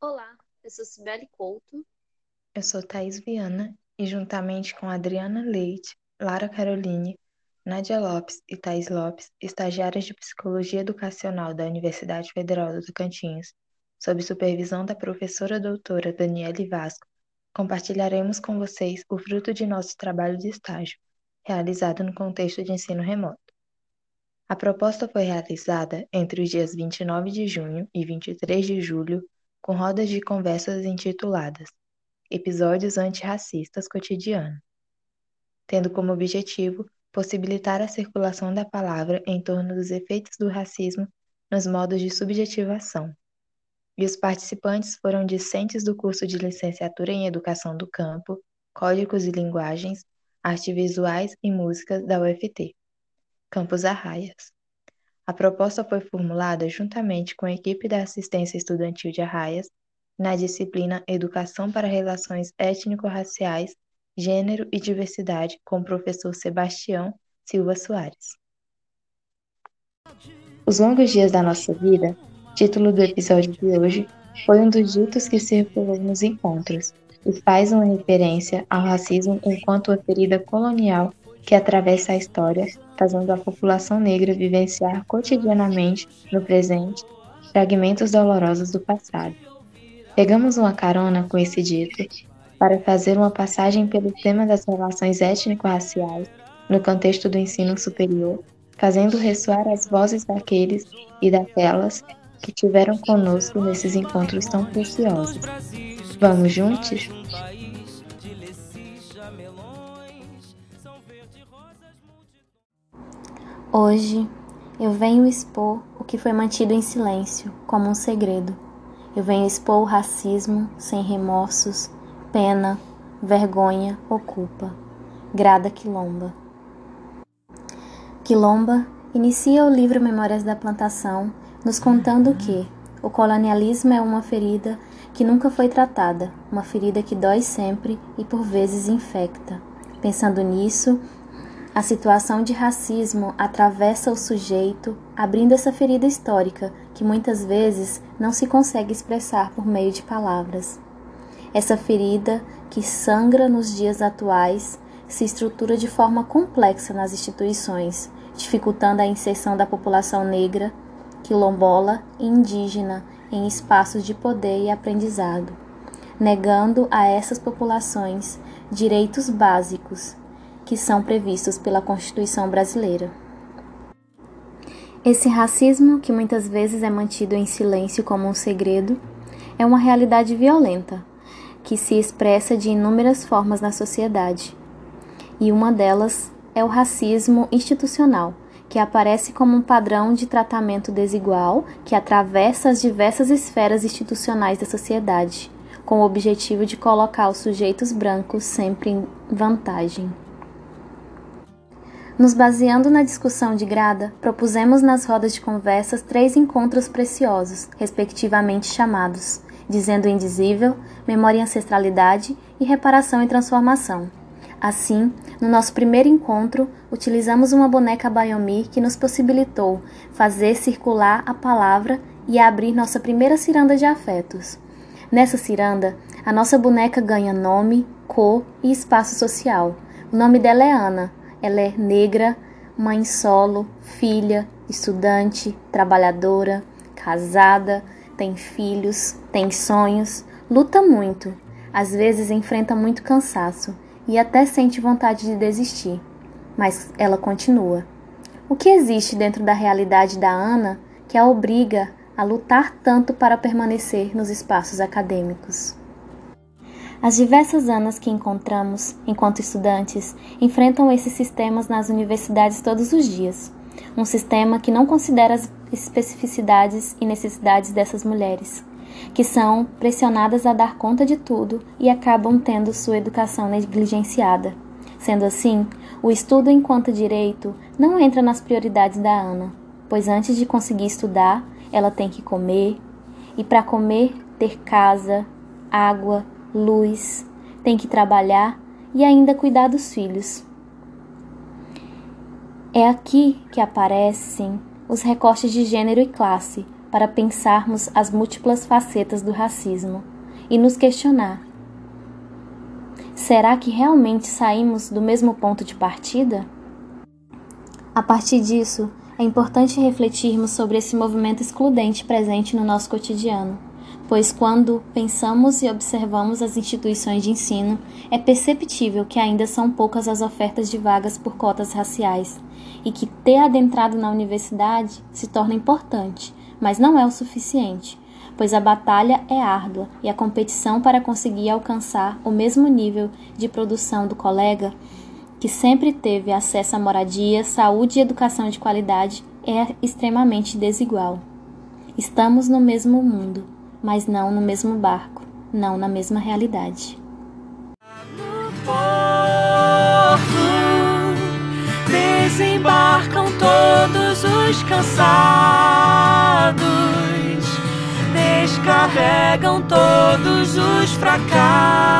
Olá, eu sou Cibele Couto. Eu sou Thaís Viana e, juntamente com Adriana Leite, Lara Caroline, Nádia Lopes e Thais Lopes, estagiárias de Psicologia Educacional da Universidade Federal do Tocantins, sob supervisão da professora doutora Daniele Vasco, compartilharemos com vocês o fruto de nosso trabalho de estágio, realizado no contexto de ensino remoto. A proposta foi realizada entre os dias 29 de junho e 23 de julho, com rodas de conversas intituladas Episódios Antirracistas Cotidiano, tendo como objetivo possibilitar a circulação da palavra em torno dos efeitos do racismo nos modos de subjetivação. E os participantes foram discentes do curso de licenciatura em Educação do Campo, Códigos e Linguagens, Artes Visuais e Músicas da UFT. Campos Arraias. A proposta foi formulada juntamente com a equipe da assistência estudantil de Arraias na disciplina Educação para Relações Étnico-Raciais, Gênero e Diversidade com o professor Sebastião Silva Soares. Os longos dias da nossa vida, título do episódio de hoje, foi um dos ditos que circulou nos encontros e faz uma referência ao racismo enquanto uma ferida colonial que atravessa a história, fazendo a população negra vivenciar cotidianamente, no presente, fragmentos dolorosos do passado. Pegamos uma carona com esse dito para fazer uma passagem pelo tema das relações étnico-raciais no contexto do ensino superior, fazendo ressoar as vozes daqueles e daquelas que tiveram conosco nesses encontros tão preciosos. Vamos juntos? Hoje eu venho expor o que foi mantido em silêncio, como um segredo. Eu venho expor o racismo sem remorsos, pena, vergonha ou culpa. Grada Quilomba. Quilomba inicia o livro Memórias da Plantação nos contando que o colonialismo é uma ferida que nunca foi tratada, uma ferida que dói sempre e por vezes infecta. Pensando nisso, a situação de racismo atravessa o sujeito, abrindo essa ferida histórica que muitas vezes não se consegue expressar por meio de palavras. Essa ferida, que sangra nos dias atuais, se estrutura de forma complexa nas instituições, dificultando a inserção da população negra, quilombola e indígena em espaços de poder e aprendizado, negando a essas populações direitos básicos que são previstos pela Constituição brasileira. Esse racismo, que muitas vezes é mantido em silêncio como um segredo, é uma realidade violenta que se expressa de inúmeras formas na sociedade. E uma delas é o racismo institucional, que aparece como um padrão de tratamento desigual que atravessa as diversas esferas institucionais da sociedade, com o objetivo de colocar os sujeitos brancos sempre em vantagem. Nos baseando na discussão de grada, propusemos nas rodas de conversas três encontros preciosos, respectivamente chamados Dizendo Indizível, Memória e Ancestralidade e Reparação e Transformação. Assim, no nosso primeiro encontro, utilizamos uma boneca Biomi que nos possibilitou fazer circular a palavra e abrir nossa primeira ciranda de afetos. Nessa ciranda, a nossa boneca ganha nome, cor e espaço social. O nome dela é Ana, ela é negra, mãe solo, filha, estudante, trabalhadora, casada, tem filhos, tem sonhos, luta muito, às vezes enfrenta muito cansaço e até sente vontade de desistir, mas ela continua. O que existe dentro da realidade da Ana que a obriga a lutar tanto para permanecer nos espaços acadêmicos? As diversas anas que encontramos enquanto estudantes enfrentam esses sistemas nas universidades todos os dias. Um sistema que não considera as especificidades e necessidades dessas mulheres, que são pressionadas a dar conta de tudo e acabam tendo sua educação negligenciada. Sendo assim, o estudo enquanto direito não entra nas prioridades da Ana, pois antes de conseguir estudar, ela tem que comer, e para comer, ter casa, água, luz, tem que trabalhar e ainda cuidar dos filhos. É aqui que aparecem os recortes de gênero e classe, para pensarmos as múltiplas facetas do racismo e nos questionar: será que realmente saímos do mesmo ponto de partida? A partir disso, é importante refletirmos sobre esse movimento excludente presente no nosso cotidiano, pois quando pensamos e observamos as instituições de ensino, é perceptível que ainda são poucas as ofertas de vagas por cotas raciais e que ter adentrado na universidade se torna importante, mas não é o suficiente, pois a batalha é árdua e a competição para conseguir alcançar o mesmo nível de produção do colega que sempre teve acesso à moradia, saúde e educação de qualidade, é extremamente desigual. Estamos no mesmo mundo, mas não no mesmo barco, não na mesma realidade. desembarcam todos os cansados, descarregam todos os fracassos.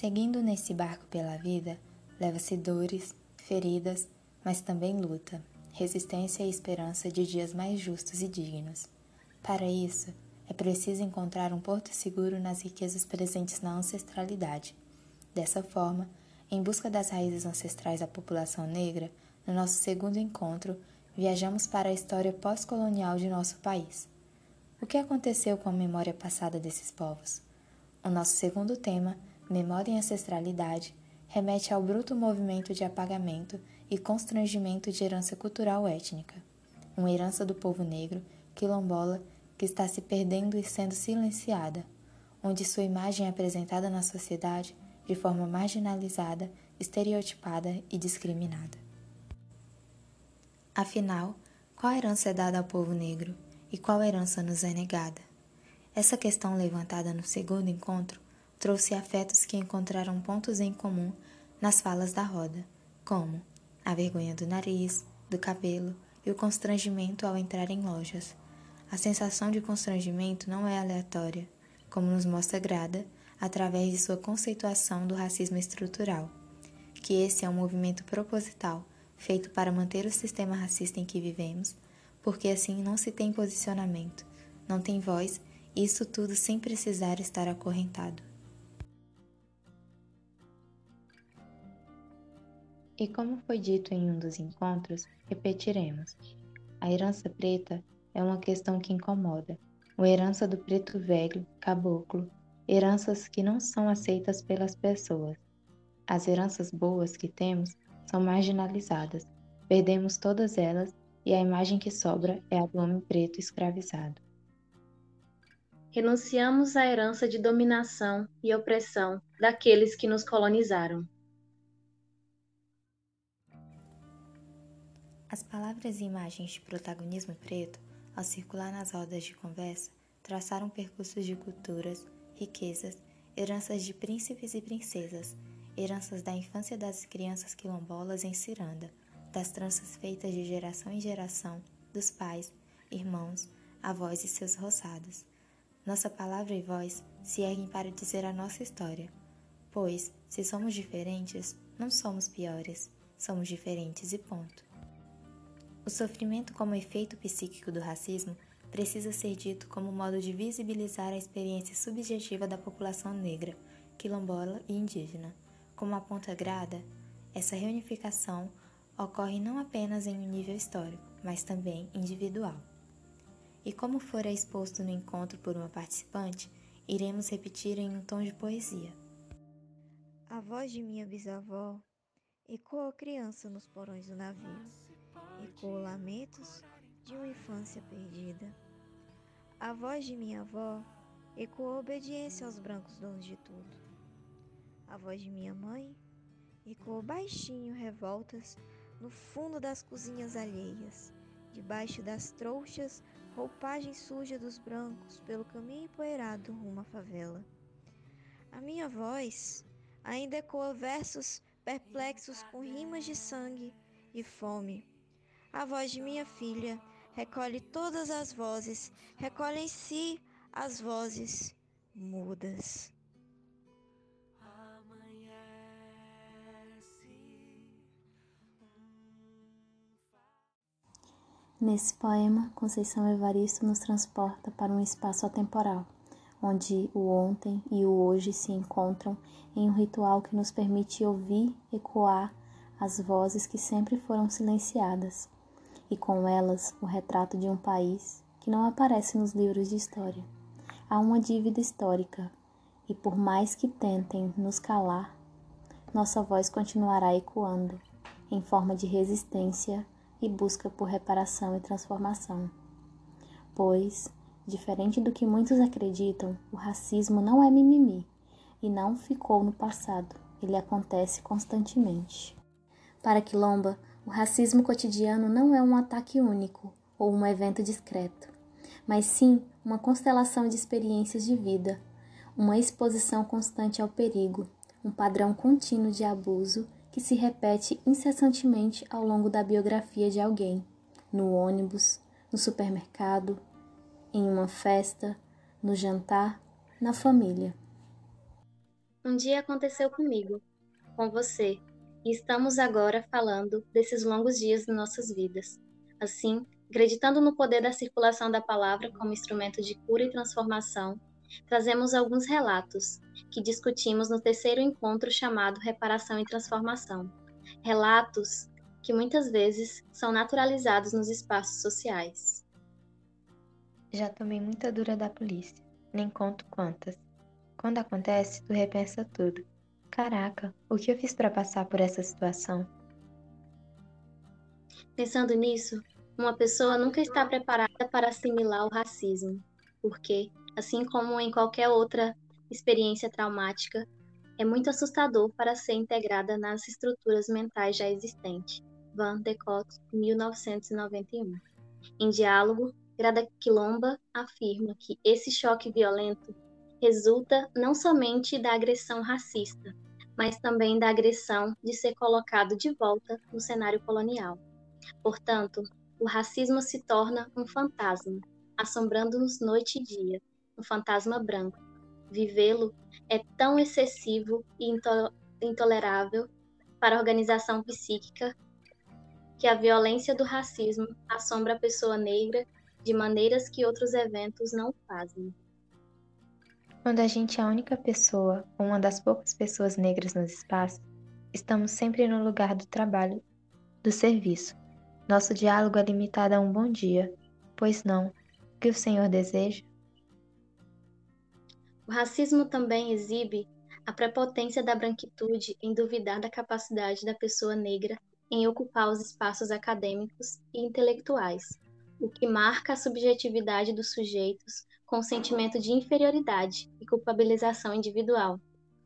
Seguindo nesse barco pela vida, leva-se dores, feridas, mas também luta, resistência e esperança de dias mais justos e dignos. Para isso, é preciso encontrar um porto seguro nas riquezas presentes na ancestralidade. Dessa forma, em busca das raízes ancestrais da população negra, no nosso segundo encontro, viajamos para a história pós-colonial de nosso país. O que aconteceu com a memória passada desses povos? O nosso segundo tema memória e ancestralidade, remete ao bruto movimento de apagamento e constrangimento de herança cultural étnica, uma herança do povo negro, quilombola, que está se perdendo e sendo silenciada, onde sua imagem é apresentada na sociedade de forma marginalizada, estereotipada e discriminada. Afinal, qual herança é dada ao povo negro e qual herança nos é negada? Essa questão levantada no segundo encontro trouxe afetos que encontraram pontos em comum nas falas da roda, como a vergonha do nariz, do cabelo e o constrangimento ao entrar em lojas. A sensação de constrangimento não é aleatória, como nos mostra Grada através de sua conceituação do racismo estrutural, que esse é um movimento proposital feito para manter o sistema racista em que vivemos, porque assim não se tem posicionamento, não tem voz, e isso tudo sem precisar estar acorrentado. E como foi dito em um dos encontros, repetiremos. A herança preta é uma questão que incomoda. A herança do preto velho, caboclo, heranças que não são aceitas pelas pessoas. As heranças boas que temos são marginalizadas. Perdemos todas elas e a imagem que sobra é a do homem preto escravizado. Renunciamos à herança de dominação e opressão daqueles que nos colonizaram. As palavras e imagens de protagonismo preto, ao circular nas rodas de conversa, traçaram percursos de culturas, riquezas, heranças de príncipes e princesas, heranças da infância das crianças quilombolas em Ciranda, das tranças feitas de geração em geração, dos pais, irmãos, avós e seus roçados. Nossa palavra e voz se erguem para dizer a nossa história, pois, se somos diferentes, não somos piores, somos diferentes e ponto. O sofrimento como efeito psíquico do racismo precisa ser dito como modo de visibilizar a experiência subjetiva da população negra, quilombola e indígena. Como aponta Grada, essa reunificação ocorre não apenas em um nível histórico, mas também individual. E como fora exposto no encontro por uma participante, iremos repetir em um tom de poesia. A voz de minha bisavó ecoa criança nos porões do navio ecoou lamentos de uma infância perdida. A voz de minha avó ecoou obediência aos brancos donos de tudo. A voz de minha mãe ecoou baixinho revoltas no fundo das cozinhas alheias, debaixo das trouxas, roupagem suja dos brancos pelo caminho empoeirado rumo à favela. A minha voz ainda ecoa versos perplexos com rimas de sangue e fome a voz de minha filha, recolhe todas as vozes, recolhe em si as vozes mudas. Nesse poema, Conceição Evaristo nos transporta para um espaço atemporal, onde o ontem e o hoje se encontram em um ritual que nos permite ouvir ecoar as vozes que sempre foram silenciadas e com elas o retrato de um país que não aparece nos livros de história. Há uma dívida histórica, e por mais que tentem nos calar, nossa voz continuará ecoando, em forma de resistência e busca por reparação e transformação. Pois, diferente do que muitos acreditam, o racismo não é mimimi e não ficou no passado, ele acontece constantemente. Para Quilomba, o racismo cotidiano não é um ataque único ou um evento discreto, mas sim uma constelação de experiências de vida, uma exposição constante ao perigo, um padrão contínuo de abuso que se repete incessantemente ao longo da biografia de alguém, no ônibus, no supermercado, em uma festa, no jantar, na família. Um dia aconteceu comigo, com você, e estamos agora falando desses longos dias de nossas vidas. Assim, acreditando no poder da circulação da palavra como instrumento de cura e transformação, trazemos alguns relatos que discutimos no terceiro encontro chamado Reparação e Transformação. Relatos que muitas vezes são naturalizados nos espaços sociais. Já tomei muita dura da polícia, nem conto quantas. Quando acontece, tu repensa tudo. Caraca, o que eu fiz para passar por essa situação? Pensando nisso, uma pessoa nunca está preparada para assimilar o racismo, porque assim como em qualquer outra experiência traumática, é muito assustador para ser integrada nas estruturas mentais já existentes. Van de Cott, 1991. Em diálogo, Grada Quilomba afirma que esse choque violento resulta não somente da agressão racista, mas também da agressão de ser colocado de volta no cenário colonial. Portanto, o racismo se torna um fantasma, assombrando-nos noite e dia, um fantasma branco. Vivê-lo é tão excessivo e intolerável para a organização psíquica que a violência do racismo assombra a pessoa negra de maneiras que outros eventos não fazem. Quando a gente é a única pessoa ou uma das poucas pessoas negras nos espaços, estamos sempre no lugar do trabalho, do serviço. Nosso diálogo é limitado a um bom dia, pois não, o que o Senhor deseja o racismo também exibe a prepotência da branquitude em duvidar da capacidade da pessoa negra em ocupar os espaços acadêmicos e intelectuais, o que marca a subjetividade dos sujeitos com sentimento de inferioridade e culpabilização individual,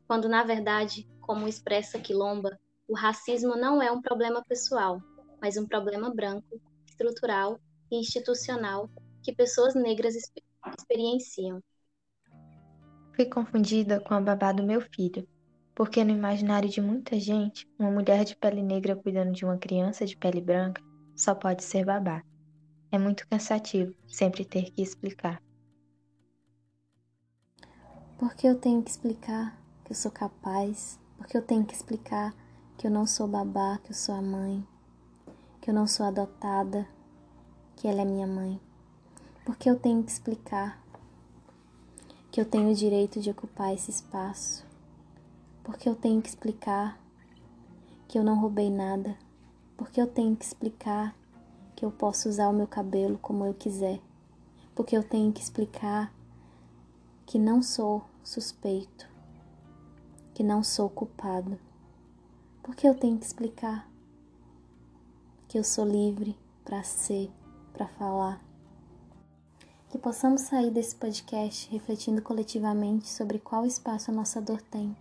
quando na verdade, como expressa Quilomba, o racismo não é um problema pessoal, mas um problema branco, estrutural e institucional que pessoas negras experienciam. Fui confundida com a babá do meu filho, porque no imaginário de muita gente, uma mulher de pele negra cuidando de uma criança de pele branca só pode ser babá. É muito cansativo sempre ter que explicar. Porque eu tenho que explicar que eu sou capaz, porque eu tenho que explicar que eu não sou babá, que eu sou a mãe, que eu não sou adotada, que ela é minha mãe. Porque eu tenho que explicar que eu tenho o direito de ocupar esse espaço, porque eu tenho que explicar que eu não roubei nada, porque eu tenho que explicar que eu posso usar o meu cabelo como eu quiser, porque eu tenho que explicar que não sou suspeito, que não sou culpado, porque eu tenho que explicar que eu sou livre para ser, para falar? Que possamos sair desse podcast refletindo coletivamente sobre qual espaço a nossa dor tem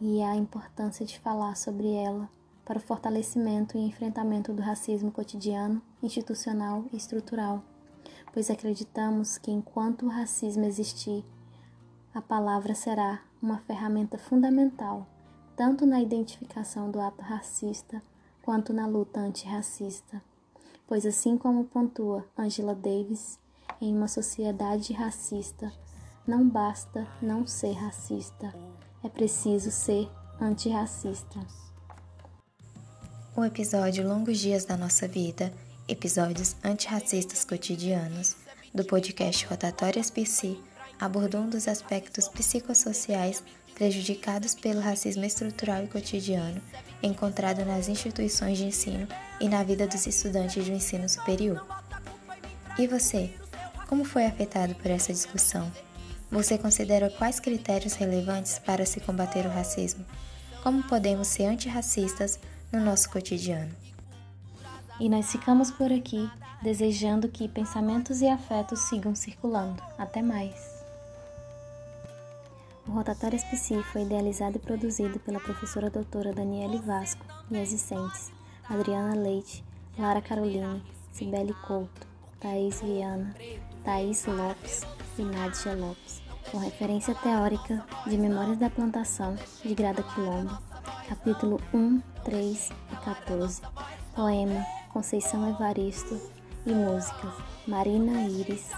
e a importância de falar sobre ela para o fortalecimento e enfrentamento do racismo cotidiano, institucional e estrutural, pois acreditamos que enquanto o racismo existir, a palavra será uma ferramenta fundamental tanto na identificação do ato racista quanto na luta antirracista. Pois assim como pontua Angela Davis, em uma sociedade racista, não basta não ser racista, é preciso ser antirracista. O episódio Longos Dias da Nossa Vida episódios antirracistas cotidianos do podcast Rotatórias PC, abordou um dos aspectos psicossociais prejudicados pelo racismo estrutural e cotidiano encontrado nas instituições de ensino e na vida dos estudantes do ensino superior. E você? Como foi afetado por essa discussão? Você considera quais critérios relevantes para se combater o racismo? Como podemos ser antirracistas no nosso cotidiano? E nós ficamos por aqui, desejando que pensamentos e afetos sigam circulando. Até mais! O Rotatório SPC foi idealizado e produzido pela professora doutora Daniele Vasco e assistentes Adriana Leite, Lara Caroline, Cibele Couto, Thaís Viana, Thaís Lopes e Nádia Lopes, com referência teórica de Memórias da Plantação de Grada Quilombo, capítulo 1, 3 e 14, poema Conceição Evaristo e músicas Marina Iris,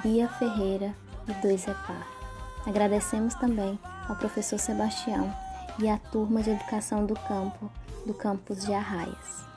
Bia Ferreira e Dois Epar. Agradecemos também ao professor Sebastião e à turma de educação do campo do campus de Arraias.